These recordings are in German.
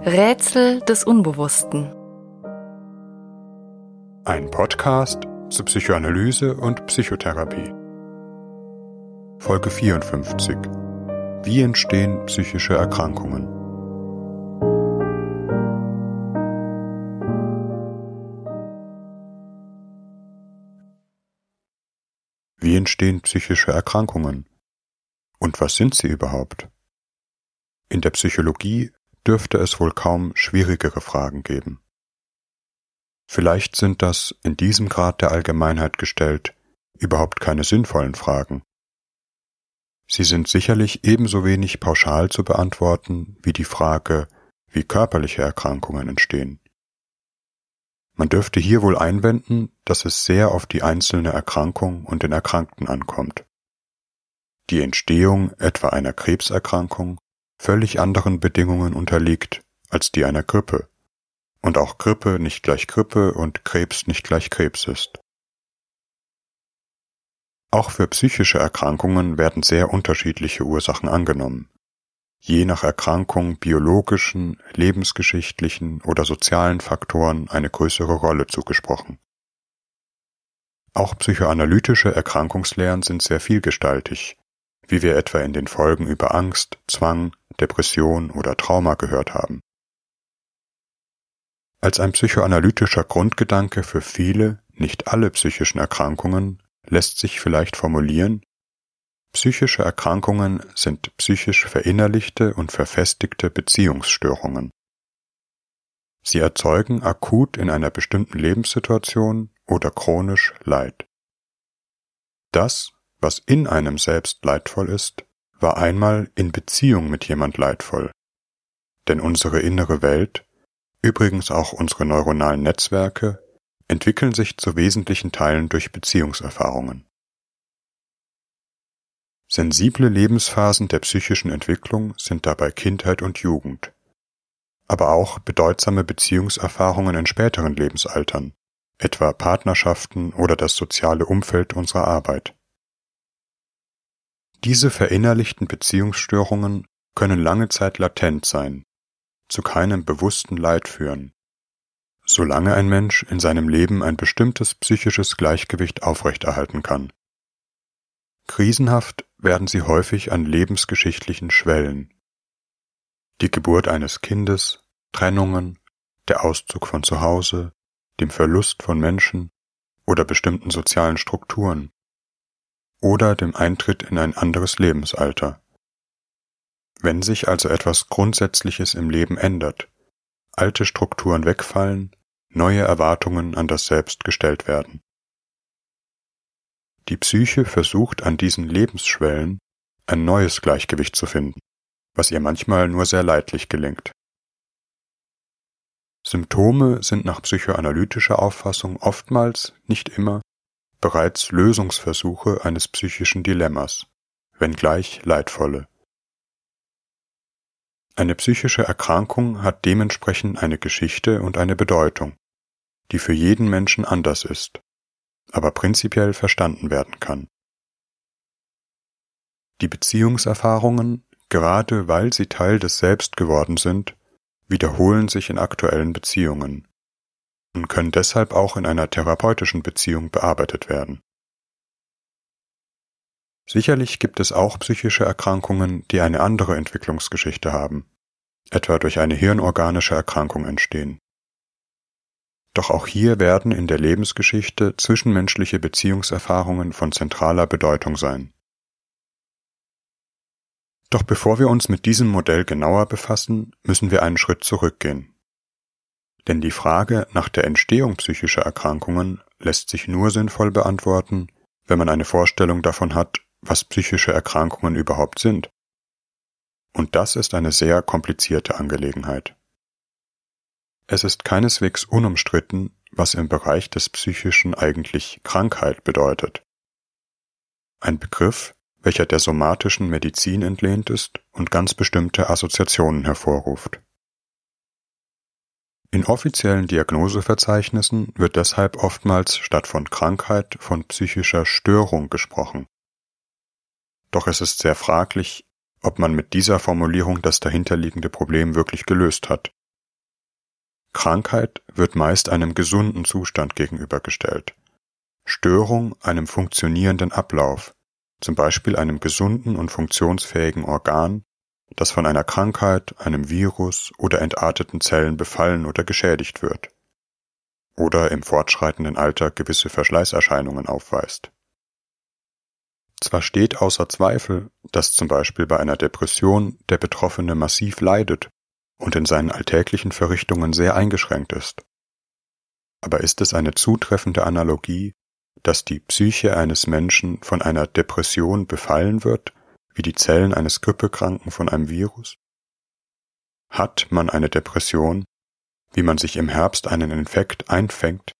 Rätsel des Unbewussten. Ein Podcast zu Psychoanalyse und Psychotherapie. Folge 54. Wie entstehen psychische Erkrankungen? Wie entstehen psychische Erkrankungen? Und was sind sie überhaupt? In der Psychologie dürfte es wohl kaum schwierigere Fragen geben. Vielleicht sind das, in diesem Grad der Allgemeinheit gestellt, überhaupt keine sinnvollen Fragen. Sie sind sicherlich ebenso wenig pauschal zu beantworten wie die Frage, wie körperliche Erkrankungen entstehen. Man dürfte hier wohl einwenden, dass es sehr auf die einzelne Erkrankung und den Erkrankten ankommt. Die Entstehung etwa einer Krebserkrankung völlig anderen Bedingungen unterliegt als die einer Grippe und auch Grippe nicht gleich Grippe und Krebs nicht gleich Krebs ist. Auch für psychische Erkrankungen werden sehr unterschiedliche Ursachen angenommen, je nach Erkrankung biologischen, lebensgeschichtlichen oder sozialen Faktoren eine größere Rolle zugesprochen. Auch psychoanalytische Erkrankungslehren sind sehr vielgestaltig, wie wir etwa in den Folgen über Angst, Zwang, Depression oder Trauma gehört haben. Als ein psychoanalytischer Grundgedanke für viele, nicht alle psychischen Erkrankungen lässt sich vielleicht formulieren, psychische Erkrankungen sind psychisch verinnerlichte und verfestigte Beziehungsstörungen. Sie erzeugen akut in einer bestimmten Lebenssituation oder chronisch Leid. Das, was in einem selbst leidvoll ist, war einmal in Beziehung mit jemand leidvoll. Denn unsere innere Welt, übrigens auch unsere neuronalen Netzwerke, entwickeln sich zu wesentlichen Teilen durch Beziehungserfahrungen. Sensible Lebensphasen der psychischen Entwicklung sind dabei Kindheit und Jugend, aber auch bedeutsame Beziehungserfahrungen in späteren Lebensaltern, etwa Partnerschaften oder das soziale Umfeld unserer Arbeit. Diese verinnerlichten Beziehungsstörungen können lange Zeit latent sein, zu keinem bewussten Leid führen, solange ein Mensch in seinem Leben ein bestimmtes psychisches Gleichgewicht aufrechterhalten kann. Krisenhaft werden sie häufig an lebensgeschichtlichen Schwellen. Die Geburt eines Kindes, Trennungen, der Auszug von zu Hause, dem Verlust von Menschen oder bestimmten sozialen Strukturen oder dem Eintritt in ein anderes Lebensalter. Wenn sich also etwas Grundsätzliches im Leben ändert, alte Strukturen wegfallen, neue Erwartungen an das Selbst gestellt werden. Die Psyche versucht an diesen Lebensschwellen ein neues Gleichgewicht zu finden, was ihr manchmal nur sehr leidlich gelingt. Symptome sind nach psychoanalytischer Auffassung oftmals, nicht immer, bereits Lösungsversuche eines psychischen Dilemmas, wenngleich leidvolle. Eine psychische Erkrankung hat dementsprechend eine Geschichte und eine Bedeutung, die für jeden Menschen anders ist, aber prinzipiell verstanden werden kann. Die Beziehungserfahrungen, gerade weil sie Teil des Selbst geworden sind, wiederholen sich in aktuellen Beziehungen, und können deshalb auch in einer therapeutischen Beziehung bearbeitet werden. Sicherlich gibt es auch psychische Erkrankungen, die eine andere Entwicklungsgeschichte haben, etwa durch eine hirnorganische Erkrankung entstehen. Doch auch hier werden in der Lebensgeschichte zwischenmenschliche Beziehungserfahrungen von zentraler Bedeutung sein. Doch bevor wir uns mit diesem Modell genauer befassen, müssen wir einen Schritt zurückgehen. Denn die Frage nach der Entstehung psychischer Erkrankungen lässt sich nur sinnvoll beantworten, wenn man eine Vorstellung davon hat, was psychische Erkrankungen überhaupt sind. Und das ist eine sehr komplizierte Angelegenheit. Es ist keineswegs unumstritten, was im Bereich des Psychischen eigentlich Krankheit bedeutet. Ein Begriff, welcher der somatischen Medizin entlehnt ist und ganz bestimmte Assoziationen hervorruft. In offiziellen Diagnoseverzeichnissen wird deshalb oftmals statt von Krankheit von psychischer Störung gesprochen. Doch es ist sehr fraglich, ob man mit dieser Formulierung das dahinterliegende Problem wirklich gelöst hat Krankheit wird meist einem gesunden Zustand gegenübergestellt, Störung einem funktionierenden Ablauf, zum Beispiel einem gesunden und funktionsfähigen Organ, das von einer Krankheit, einem Virus oder entarteten Zellen befallen oder geschädigt wird oder im fortschreitenden Alter gewisse Verschleißerscheinungen aufweist. Zwar steht außer Zweifel, dass zum Beispiel bei einer Depression der Betroffene massiv leidet und in seinen alltäglichen Verrichtungen sehr eingeschränkt ist. Aber ist es eine zutreffende Analogie, dass die Psyche eines Menschen von einer Depression befallen wird, wie die Zellen eines Grippekranken von einem Virus? Hat man eine Depression, wie man sich im Herbst einen Infekt einfängt?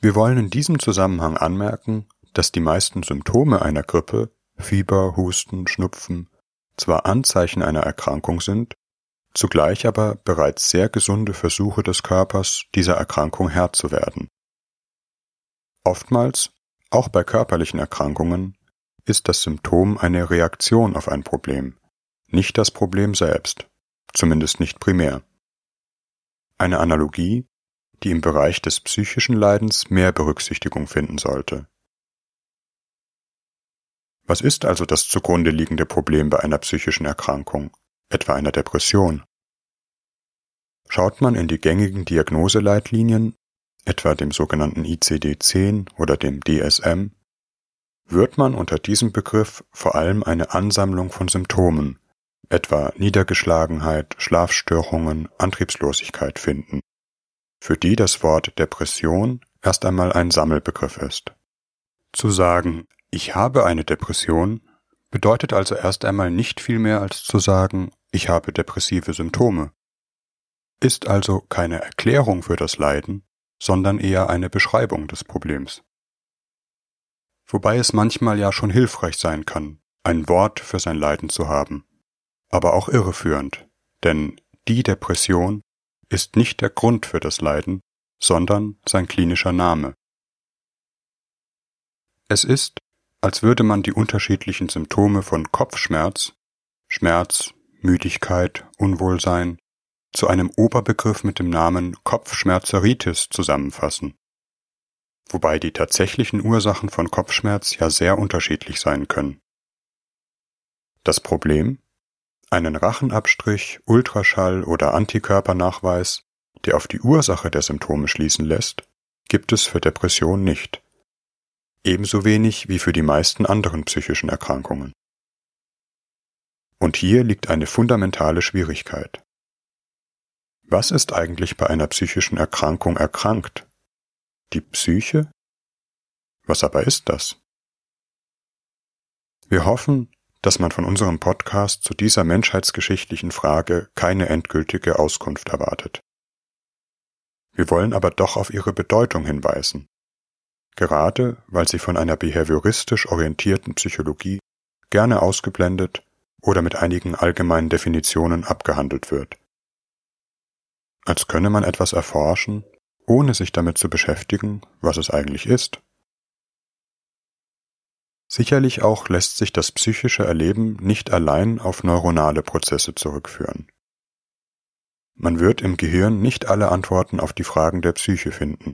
Wir wollen in diesem Zusammenhang anmerken, dass die meisten Symptome einer Grippe Fieber, Husten, Schnupfen zwar Anzeichen einer Erkrankung sind, zugleich aber bereits sehr gesunde Versuche des Körpers, dieser Erkrankung Herr zu werden. Oftmals, auch bei körperlichen Erkrankungen, ist das Symptom eine Reaktion auf ein Problem, nicht das Problem selbst, zumindest nicht primär. Eine Analogie, die im Bereich des psychischen Leidens mehr Berücksichtigung finden sollte. Was ist also das zugrunde liegende Problem bei einer psychischen Erkrankung, etwa einer Depression? Schaut man in die gängigen Diagnoseleitlinien, etwa dem sogenannten ICD-10 oder dem DSM, wird man unter diesem Begriff vor allem eine Ansammlung von Symptomen, etwa Niedergeschlagenheit, Schlafstörungen, Antriebslosigkeit finden, für die das Wort Depression erst einmal ein Sammelbegriff ist. Zu sagen, ich habe eine Depression bedeutet also erst einmal nicht viel mehr als zu sagen, ich habe depressive Symptome. Ist also keine Erklärung für das Leiden, sondern eher eine Beschreibung des Problems. Wobei es manchmal ja schon hilfreich sein kann, ein Wort für sein Leiden zu haben, aber auch irreführend, denn die Depression ist nicht der Grund für das Leiden, sondern sein klinischer Name. Es ist, als würde man die unterschiedlichen Symptome von Kopfschmerz, Schmerz, Müdigkeit, Unwohlsein zu einem Oberbegriff mit dem Namen Kopfschmerzeritis zusammenfassen. Wobei die tatsächlichen Ursachen von Kopfschmerz ja sehr unterschiedlich sein können. Das Problem? Einen Rachenabstrich, Ultraschall oder Antikörpernachweis, der auf die Ursache der Symptome schließen lässt, gibt es für Depression nicht ebenso wenig wie für die meisten anderen psychischen Erkrankungen. Und hier liegt eine fundamentale Schwierigkeit. Was ist eigentlich bei einer psychischen Erkrankung erkrankt? Die Psyche? Was aber ist das? Wir hoffen, dass man von unserem Podcast zu dieser menschheitsgeschichtlichen Frage keine endgültige Auskunft erwartet. Wir wollen aber doch auf ihre Bedeutung hinweisen gerade weil sie von einer behavioristisch orientierten Psychologie gerne ausgeblendet oder mit einigen allgemeinen Definitionen abgehandelt wird. Als könne man etwas erforschen, ohne sich damit zu beschäftigen, was es eigentlich ist. Sicherlich auch lässt sich das psychische Erleben nicht allein auf neuronale Prozesse zurückführen. Man wird im Gehirn nicht alle Antworten auf die Fragen der Psyche finden.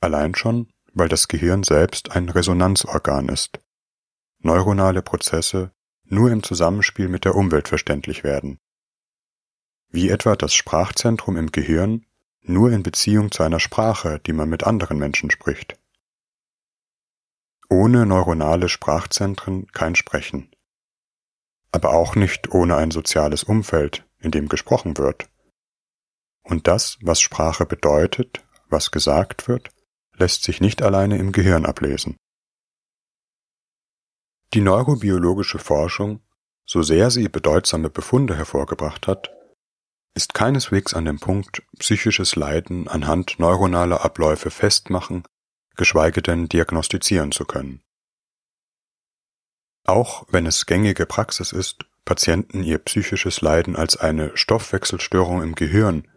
Allein schon, weil das Gehirn selbst ein Resonanzorgan ist. Neuronale Prozesse nur im Zusammenspiel mit der Umwelt verständlich werden. Wie etwa das Sprachzentrum im Gehirn nur in Beziehung zu einer Sprache, die man mit anderen Menschen spricht. Ohne neuronale Sprachzentren kein Sprechen. Aber auch nicht ohne ein soziales Umfeld, in dem gesprochen wird. Und das, was Sprache bedeutet, was gesagt wird, lässt sich nicht alleine im Gehirn ablesen. Die neurobiologische Forschung, so sehr sie bedeutsame Befunde hervorgebracht hat, ist keineswegs an dem Punkt, psychisches Leiden anhand neuronaler Abläufe festmachen, geschweige denn diagnostizieren zu können. Auch wenn es gängige Praxis ist, Patienten ihr psychisches Leiden als eine Stoffwechselstörung im Gehirn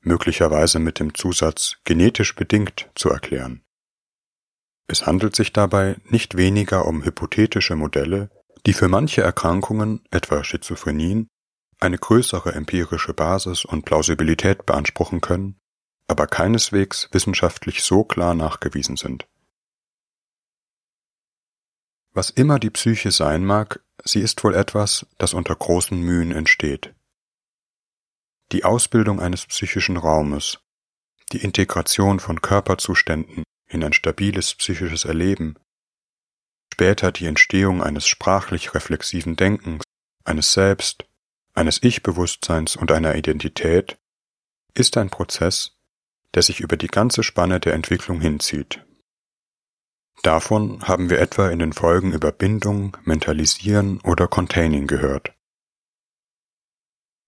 möglicherweise mit dem Zusatz genetisch bedingt zu erklären. Es handelt sich dabei nicht weniger um hypothetische Modelle, die für manche Erkrankungen, etwa Schizophrenien, eine größere empirische Basis und Plausibilität beanspruchen können, aber keineswegs wissenschaftlich so klar nachgewiesen sind. Was immer die Psyche sein mag, sie ist wohl etwas, das unter großen Mühen entsteht. Die Ausbildung eines psychischen Raumes, die Integration von Körperzuständen in ein stabiles psychisches Erleben, später die Entstehung eines sprachlich reflexiven Denkens, eines Selbst, eines Ich-Bewusstseins und einer Identität, ist ein Prozess, der sich über die ganze Spanne der Entwicklung hinzieht. Davon haben wir etwa in den Folgen über Bindung, Mentalisieren oder Containing gehört.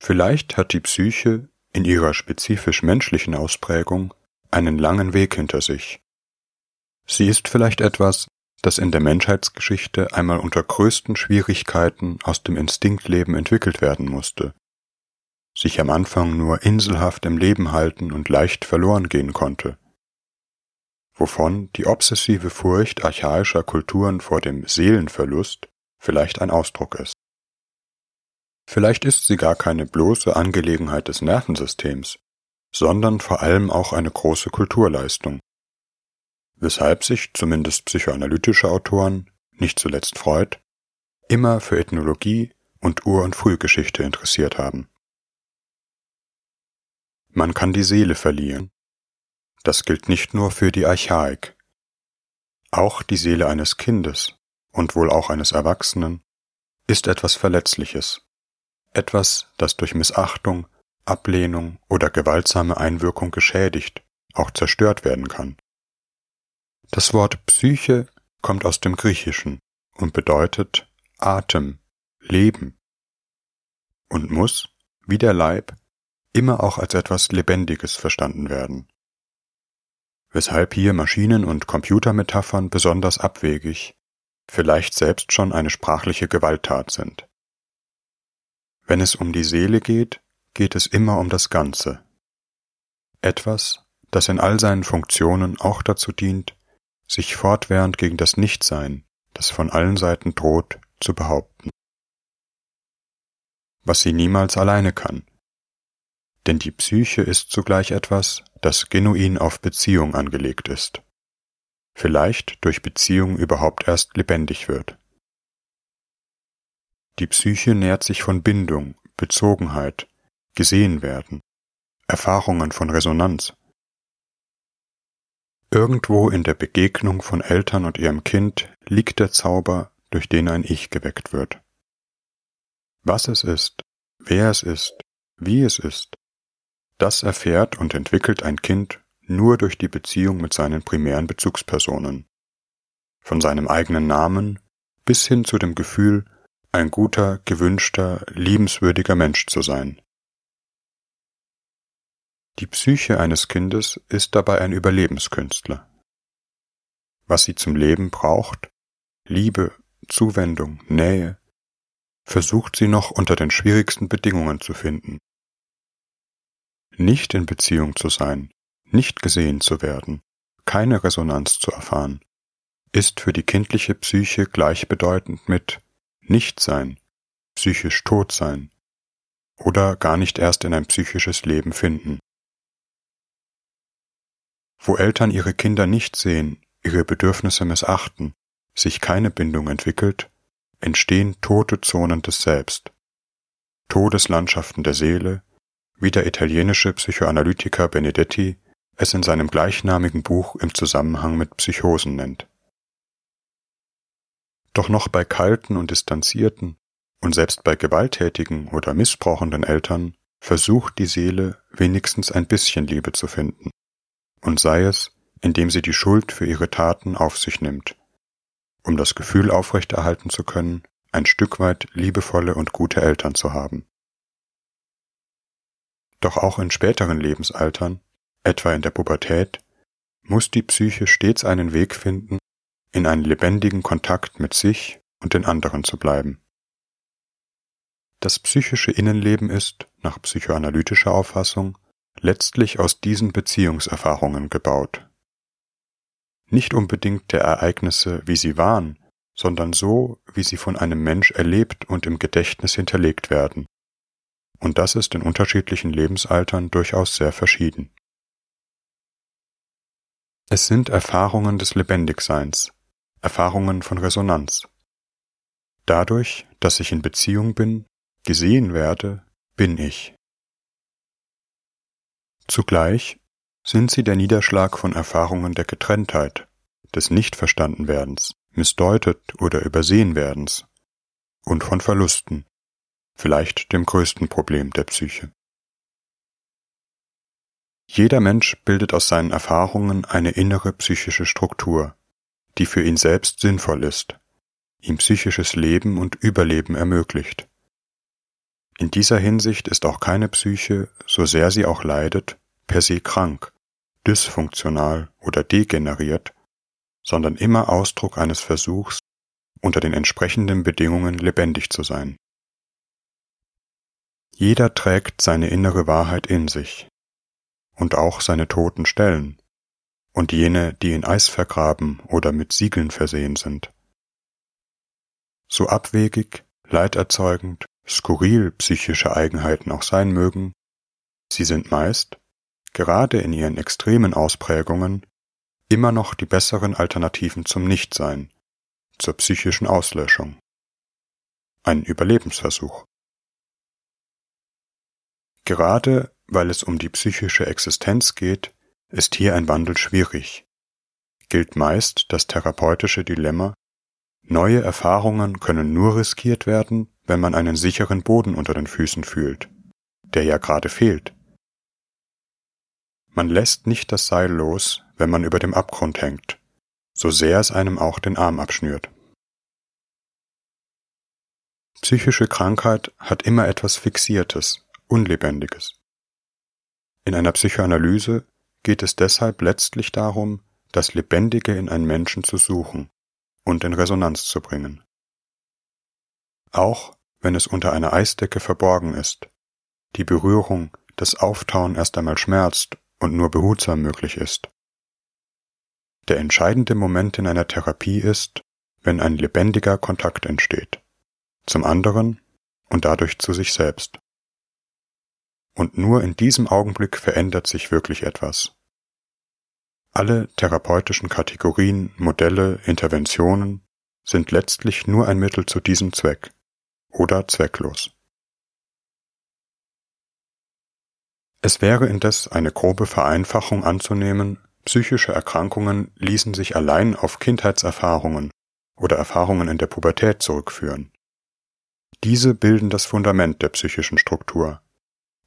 Vielleicht hat die Psyche in ihrer spezifisch menschlichen Ausprägung einen langen Weg hinter sich. Sie ist vielleicht etwas, das in der Menschheitsgeschichte einmal unter größten Schwierigkeiten aus dem Instinktleben entwickelt werden musste, sich am Anfang nur inselhaft im Leben halten und leicht verloren gehen konnte, wovon die obsessive Furcht archaischer Kulturen vor dem Seelenverlust vielleicht ein Ausdruck ist. Vielleicht ist sie gar keine bloße Angelegenheit des Nervensystems, sondern vor allem auch eine große Kulturleistung, weshalb sich zumindest psychoanalytische Autoren, nicht zuletzt Freud, immer für Ethnologie und Ur- und Frühgeschichte interessiert haben. Man kann die Seele verlieren. Das gilt nicht nur für die Archaik. Auch die Seele eines Kindes und wohl auch eines Erwachsenen ist etwas Verletzliches, etwas, das durch Missachtung, Ablehnung oder gewaltsame Einwirkung geschädigt, auch zerstört werden kann. Das Wort Psyche kommt aus dem Griechischen und bedeutet Atem, Leben und muss, wie der Leib, immer auch als etwas Lebendiges verstanden werden. Weshalb hier Maschinen- und Computermetaphern besonders abwegig, vielleicht selbst schon eine sprachliche Gewalttat sind. Wenn es um die Seele geht, geht es immer um das Ganze. Etwas, das in all seinen Funktionen auch dazu dient, sich fortwährend gegen das Nichtsein, das von allen Seiten droht, zu behaupten. Was sie niemals alleine kann. Denn die Psyche ist zugleich etwas, das genuin auf Beziehung angelegt ist. Vielleicht durch Beziehung überhaupt erst lebendig wird. Die Psyche nährt sich von Bindung, Bezogenheit, gesehen werden, Erfahrungen von Resonanz, Irgendwo in der Begegnung von Eltern und ihrem Kind liegt der Zauber, durch den ein Ich geweckt wird. Was es ist, wer es ist, wie es ist, das erfährt und entwickelt ein Kind nur durch die Beziehung mit seinen primären Bezugspersonen. Von seinem eigenen Namen bis hin zu dem Gefühl, ein guter, gewünschter, liebenswürdiger Mensch zu sein. Die Psyche eines Kindes ist dabei ein Überlebenskünstler. Was sie zum Leben braucht, Liebe, Zuwendung, Nähe, versucht sie noch unter den schwierigsten Bedingungen zu finden. Nicht in Beziehung zu sein, nicht gesehen zu werden, keine Resonanz zu erfahren, ist für die kindliche Psyche gleichbedeutend mit Nichtsein, psychisch tot sein oder gar nicht erst in ein psychisches Leben finden. Wo Eltern ihre Kinder nicht sehen, ihre Bedürfnisse missachten, sich keine Bindung entwickelt, entstehen tote Zonen des Selbst, Todeslandschaften der Seele, wie der italienische Psychoanalytiker Benedetti es in seinem gleichnamigen Buch im Zusammenhang mit Psychosen nennt. Doch noch bei kalten und distanzierten und selbst bei gewalttätigen oder missbrauchenden Eltern versucht die Seele wenigstens ein bisschen Liebe zu finden und sei es, indem sie die Schuld für ihre Taten auf sich nimmt, um das Gefühl aufrechterhalten zu können, ein Stück weit liebevolle und gute Eltern zu haben. Doch auch in späteren Lebensaltern, etwa in der Pubertät, muss die Psyche stets einen Weg finden, in einen lebendigen Kontakt mit sich und den anderen zu bleiben. Das psychische Innenleben ist, nach psychoanalytischer Auffassung, letztlich aus diesen Beziehungserfahrungen gebaut. Nicht unbedingt der Ereignisse, wie sie waren, sondern so, wie sie von einem Mensch erlebt und im Gedächtnis hinterlegt werden. und das ist in unterschiedlichen Lebensaltern durchaus sehr verschieden. Es sind Erfahrungen des Lebendigseins, Erfahrungen von Resonanz. Dadurch, dass ich in Beziehung bin, gesehen werde, bin ich. Zugleich sind sie der Niederschlag von Erfahrungen der Getrenntheit, des Nichtverstandenwerdens, missdeutet oder übersehen werdens und von Verlusten, vielleicht dem größten Problem der Psyche. Jeder Mensch bildet aus seinen Erfahrungen eine innere psychische Struktur, die für ihn selbst sinnvoll ist, ihm psychisches Leben und Überleben ermöglicht. In dieser Hinsicht ist auch keine Psyche, so sehr sie auch leidet, per se krank, dysfunktional oder degeneriert, sondern immer Ausdruck eines Versuchs, unter den entsprechenden Bedingungen lebendig zu sein. Jeder trägt seine innere Wahrheit in sich und auch seine toten Stellen und jene, die in Eis vergraben oder mit Siegeln versehen sind. So abwegig, leiderzeugend, skurril psychische Eigenheiten auch sein mögen, sie sind meist, gerade in ihren extremen Ausprägungen, immer noch die besseren Alternativen zum Nichtsein, zur psychischen Auslöschung. Ein Überlebensversuch. Gerade weil es um die psychische Existenz geht, ist hier ein Wandel schwierig. Gilt meist das therapeutische Dilemma, neue Erfahrungen können nur riskiert werden, wenn man einen sicheren Boden unter den Füßen fühlt, der ja gerade fehlt. Man lässt nicht das Seil los, wenn man über dem Abgrund hängt, so sehr es einem auch den Arm abschnürt. Psychische Krankheit hat immer etwas Fixiertes, Unlebendiges. In einer Psychoanalyse geht es deshalb letztlich darum, das Lebendige in einen Menschen zu suchen und in Resonanz zu bringen. Auch wenn es unter einer Eisdecke verborgen ist, die Berührung, das Auftauen erst einmal schmerzt und nur behutsam möglich ist. Der entscheidende Moment in einer Therapie ist, wenn ein lebendiger Kontakt entsteht, zum anderen und dadurch zu sich selbst. Und nur in diesem Augenblick verändert sich wirklich etwas. Alle therapeutischen Kategorien, Modelle, Interventionen sind letztlich nur ein Mittel zu diesem Zweck oder zwecklos. Es wäre indes eine grobe Vereinfachung anzunehmen, psychische Erkrankungen ließen sich allein auf Kindheitserfahrungen oder Erfahrungen in der Pubertät zurückführen. Diese bilden das Fundament der psychischen Struktur,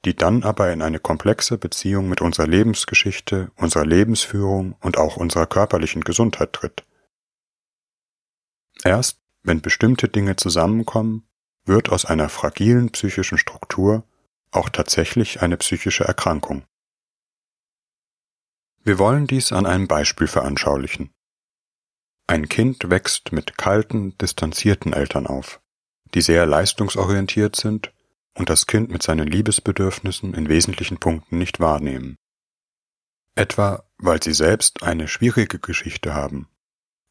die dann aber in eine komplexe Beziehung mit unserer Lebensgeschichte, unserer Lebensführung und auch unserer körperlichen Gesundheit tritt. Erst wenn bestimmte Dinge zusammenkommen, wird aus einer fragilen psychischen Struktur auch tatsächlich eine psychische Erkrankung. Wir wollen dies an einem Beispiel veranschaulichen. Ein Kind wächst mit kalten, distanzierten Eltern auf, die sehr leistungsorientiert sind und das Kind mit seinen Liebesbedürfnissen in wesentlichen Punkten nicht wahrnehmen. Etwa weil sie selbst eine schwierige Geschichte haben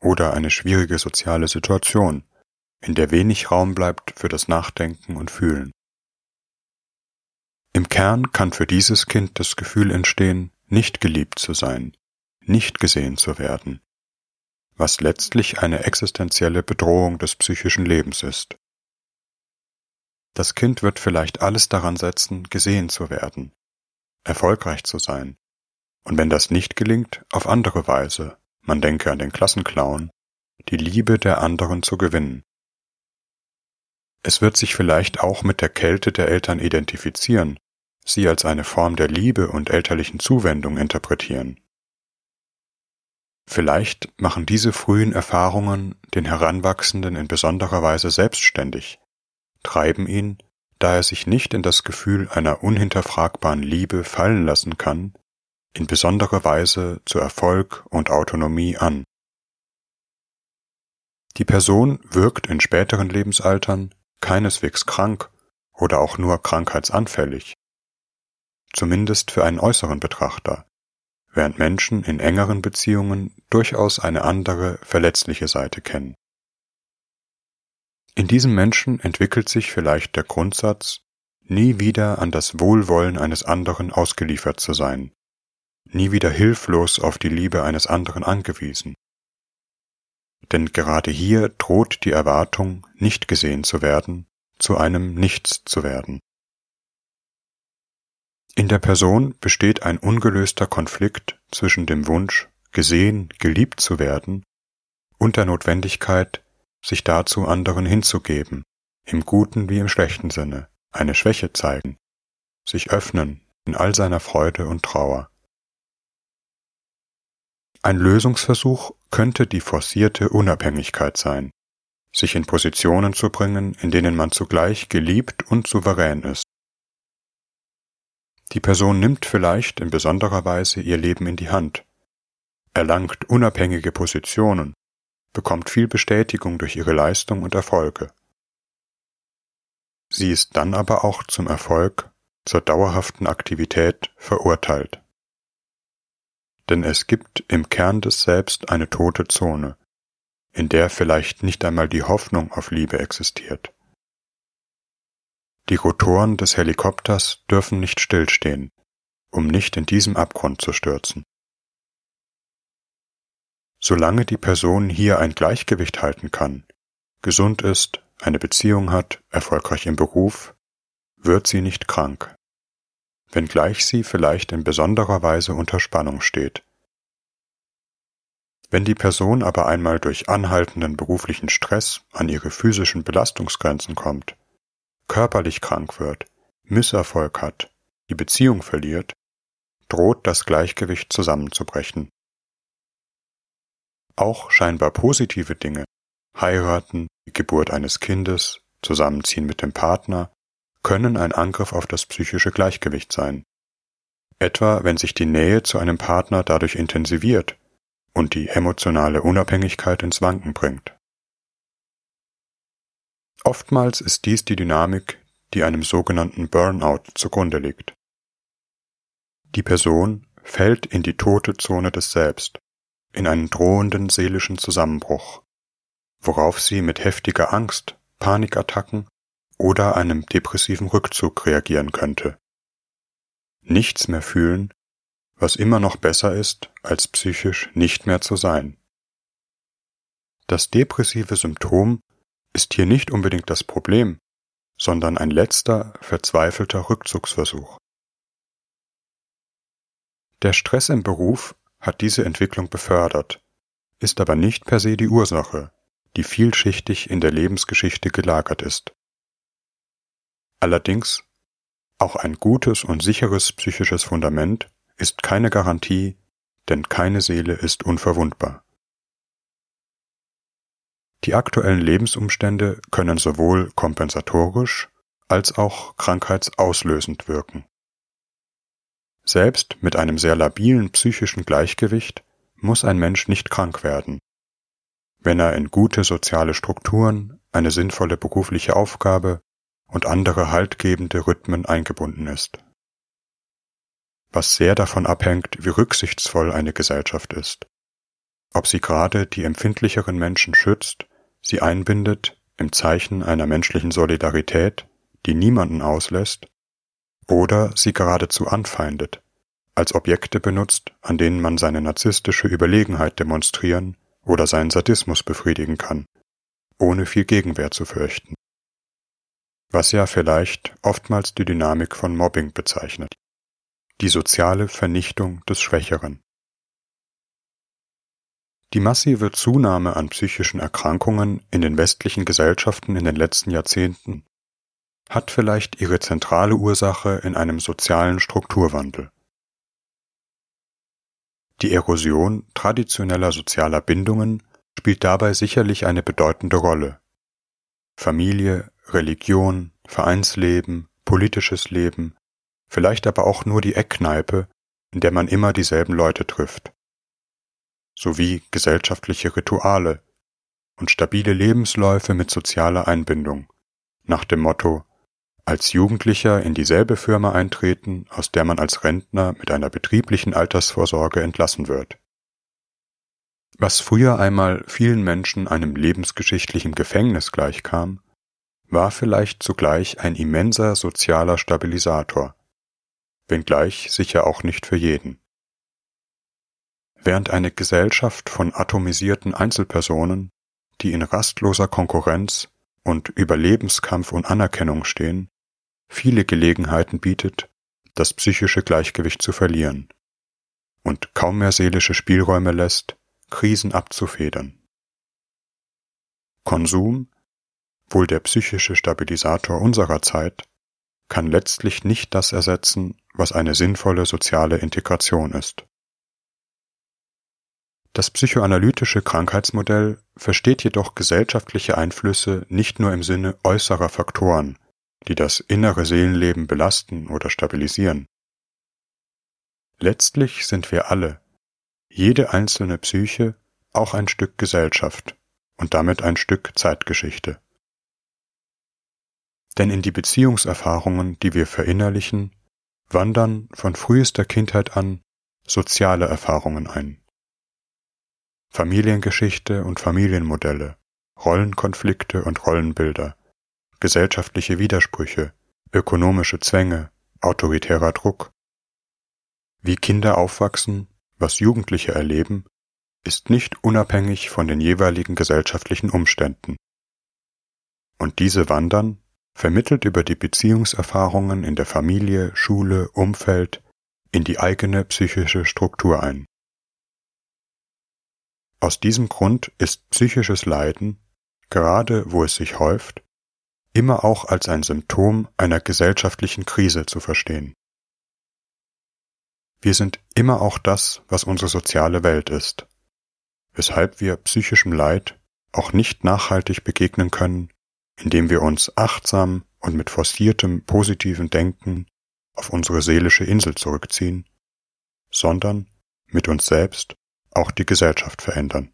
oder eine schwierige soziale Situation, in der wenig Raum bleibt für das Nachdenken und Fühlen. Im Kern kann für dieses Kind das Gefühl entstehen, nicht geliebt zu sein, nicht gesehen zu werden, was letztlich eine existenzielle Bedrohung des psychischen Lebens ist. Das Kind wird vielleicht alles daran setzen, gesehen zu werden, erfolgreich zu sein, und wenn das nicht gelingt, auf andere Weise, man denke an den Klassenclown, die Liebe der anderen zu gewinnen. Es wird sich vielleicht auch mit der Kälte der Eltern identifizieren, sie als eine Form der Liebe und elterlichen Zuwendung interpretieren. Vielleicht machen diese frühen Erfahrungen den Heranwachsenden in besonderer Weise selbstständig, treiben ihn, da er sich nicht in das Gefühl einer unhinterfragbaren Liebe fallen lassen kann, in besonderer Weise zu Erfolg und Autonomie an. Die Person wirkt in späteren Lebensaltern keineswegs krank oder auch nur krankheitsanfällig, zumindest für einen äußeren Betrachter, während Menschen in engeren Beziehungen durchaus eine andere, verletzliche Seite kennen. In diesem Menschen entwickelt sich vielleicht der Grundsatz nie wieder an das Wohlwollen eines anderen ausgeliefert zu sein, nie wieder hilflos auf die Liebe eines anderen angewiesen. Denn gerade hier droht die Erwartung, nicht gesehen zu werden, zu einem Nichts zu werden. In der Person besteht ein ungelöster Konflikt zwischen dem Wunsch, gesehen, geliebt zu werden, und der Notwendigkeit, sich dazu anderen hinzugeben, im guten wie im schlechten Sinne, eine Schwäche zeigen, sich öffnen in all seiner Freude und Trauer. Ein Lösungsversuch könnte die forcierte Unabhängigkeit sein, sich in Positionen zu bringen, in denen man zugleich geliebt und souverän ist. Die Person nimmt vielleicht in besonderer Weise ihr Leben in die Hand, erlangt unabhängige Positionen, bekommt viel Bestätigung durch ihre Leistung und Erfolge. Sie ist dann aber auch zum Erfolg, zur dauerhaften Aktivität verurteilt. Denn es gibt im Kern des Selbst eine tote Zone, in der vielleicht nicht einmal die Hoffnung auf Liebe existiert. Die Rotoren des Helikopters dürfen nicht stillstehen, um nicht in diesem Abgrund zu stürzen. Solange die Person hier ein Gleichgewicht halten kann, gesund ist, eine Beziehung hat, erfolgreich im Beruf, wird sie nicht krank, wenngleich sie vielleicht in besonderer Weise unter Spannung steht. Wenn die Person aber einmal durch anhaltenden beruflichen Stress an ihre physischen Belastungsgrenzen kommt, körperlich krank wird, Misserfolg hat, die Beziehung verliert, droht das Gleichgewicht zusammenzubrechen. Auch scheinbar positive Dinge, heiraten, die Geburt eines Kindes, Zusammenziehen mit dem Partner, können ein Angriff auf das psychische Gleichgewicht sein. Etwa wenn sich die Nähe zu einem Partner dadurch intensiviert und die emotionale Unabhängigkeit ins Wanken bringt. Oftmals ist dies die Dynamik, die einem sogenannten Burnout zugrunde liegt. Die Person fällt in die tote Zone des Selbst, in einen drohenden seelischen Zusammenbruch, worauf sie mit heftiger Angst, Panikattacken oder einem depressiven Rückzug reagieren könnte. Nichts mehr fühlen, was immer noch besser ist, als psychisch nicht mehr zu sein. Das depressive Symptom ist hier nicht unbedingt das Problem, sondern ein letzter, verzweifelter Rückzugsversuch. Der Stress im Beruf hat diese Entwicklung befördert, ist aber nicht per se die Ursache, die vielschichtig in der Lebensgeschichte gelagert ist. Allerdings, auch ein gutes und sicheres psychisches Fundament ist keine Garantie, denn keine Seele ist unverwundbar. Die aktuellen Lebensumstände können sowohl kompensatorisch als auch krankheitsauslösend wirken. Selbst mit einem sehr labilen psychischen Gleichgewicht muss ein Mensch nicht krank werden, wenn er in gute soziale Strukturen, eine sinnvolle berufliche Aufgabe und andere haltgebende Rhythmen eingebunden ist. Was sehr davon abhängt, wie rücksichtsvoll eine Gesellschaft ist, ob sie gerade die empfindlicheren Menschen schützt sie einbindet im Zeichen einer menschlichen Solidarität, die niemanden auslässt, oder sie geradezu anfeindet, als Objekte benutzt, an denen man seine narzisstische Überlegenheit demonstrieren oder seinen Sadismus befriedigen kann, ohne viel Gegenwehr zu fürchten. Was ja vielleicht oftmals die Dynamik von Mobbing bezeichnet. Die soziale Vernichtung des Schwächeren. Die massive Zunahme an psychischen Erkrankungen in den westlichen Gesellschaften in den letzten Jahrzehnten hat vielleicht ihre zentrale Ursache in einem sozialen Strukturwandel. Die Erosion traditioneller sozialer Bindungen spielt dabei sicherlich eine bedeutende Rolle. Familie, Religion, Vereinsleben, politisches Leben, vielleicht aber auch nur die Eckkneipe, in der man immer dieselben Leute trifft sowie gesellschaftliche Rituale und stabile Lebensläufe mit sozialer Einbindung, nach dem Motto als Jugendlicher in dieselbe Firma eintreten, aus der man als Rentner mit einer betrieblichen Altersvorsorge entlassen wird. Was früher einmal vielen Menschen einem lebensgeschichtlichen Gefängnis gleichkam, war vielleicht zugleich ein immenser sozialer Stabilisator, wenngleich sicher auch nicht für jeden. Während eine Gesellschaft von atomisierten Einzelpersonen, die in rastloser Konkurrenz und Überlebenskampf und Anerkennung stehen, viele Gelegenheiten bietet, das psychische Gleichgewicht zu verlieren und kaum mehr seelische Spielräume lässt, Krisen abzufedern. Konsum, wohl der psychische Stabilisator unserer Zeit, kann letztlich nicht das ersetzen, was eine sinnvolle soziale Integration ist. Das psychoanalytische Krankheitsmodell versteht jedoch gesellschaftliche Einflüsse nicht nur im Sinne äußerer Faktoren, die das innere Seelenleben belasten oder stabilisieren. Letztlich sind wir alle, jede einzelne Psyche, auch ein Stück Gesellschaft und damit ein Stück Zeitgeschichte. Denn in die Beziehungserfahrungen, die wir verinnerlichen, wandern von frühester Kindheit an soziale Erfahrungen ein. Familiengeschichte und Familienmodelle, Rollenkonflikte und Rollenbilder, gesellschaftliche Widersprüche, ökonomische Zwänge, autoritärer Druck. Wie Kinder aufwachsen, was Jugendliche erleben, ist nicht unabhängig von den jeweiligen gesellschaftlichen Umständen. Und diese wandern, vermittelt über die Beziehungserfahrungen in der Familie, Schule, Umfeld, in die eigene psychische Struktur ein. Aus diesem Grund ist psychisches Leiden, gerade wo es sich häuft, immer auch als ein Symptom einer gesellschaftlichen Krise zu verstehen. Wir sind immer auch das, was unsere soziale Welt ist, weshalb wir psychischem Leid auch nicht nachhaltig begegnen können, indem wir uns achtsam und mit forciertem positiven Denken auf unsere seelische Insel zurückziehen, sondern mit uns selbst auch die Gesellschaft verändern.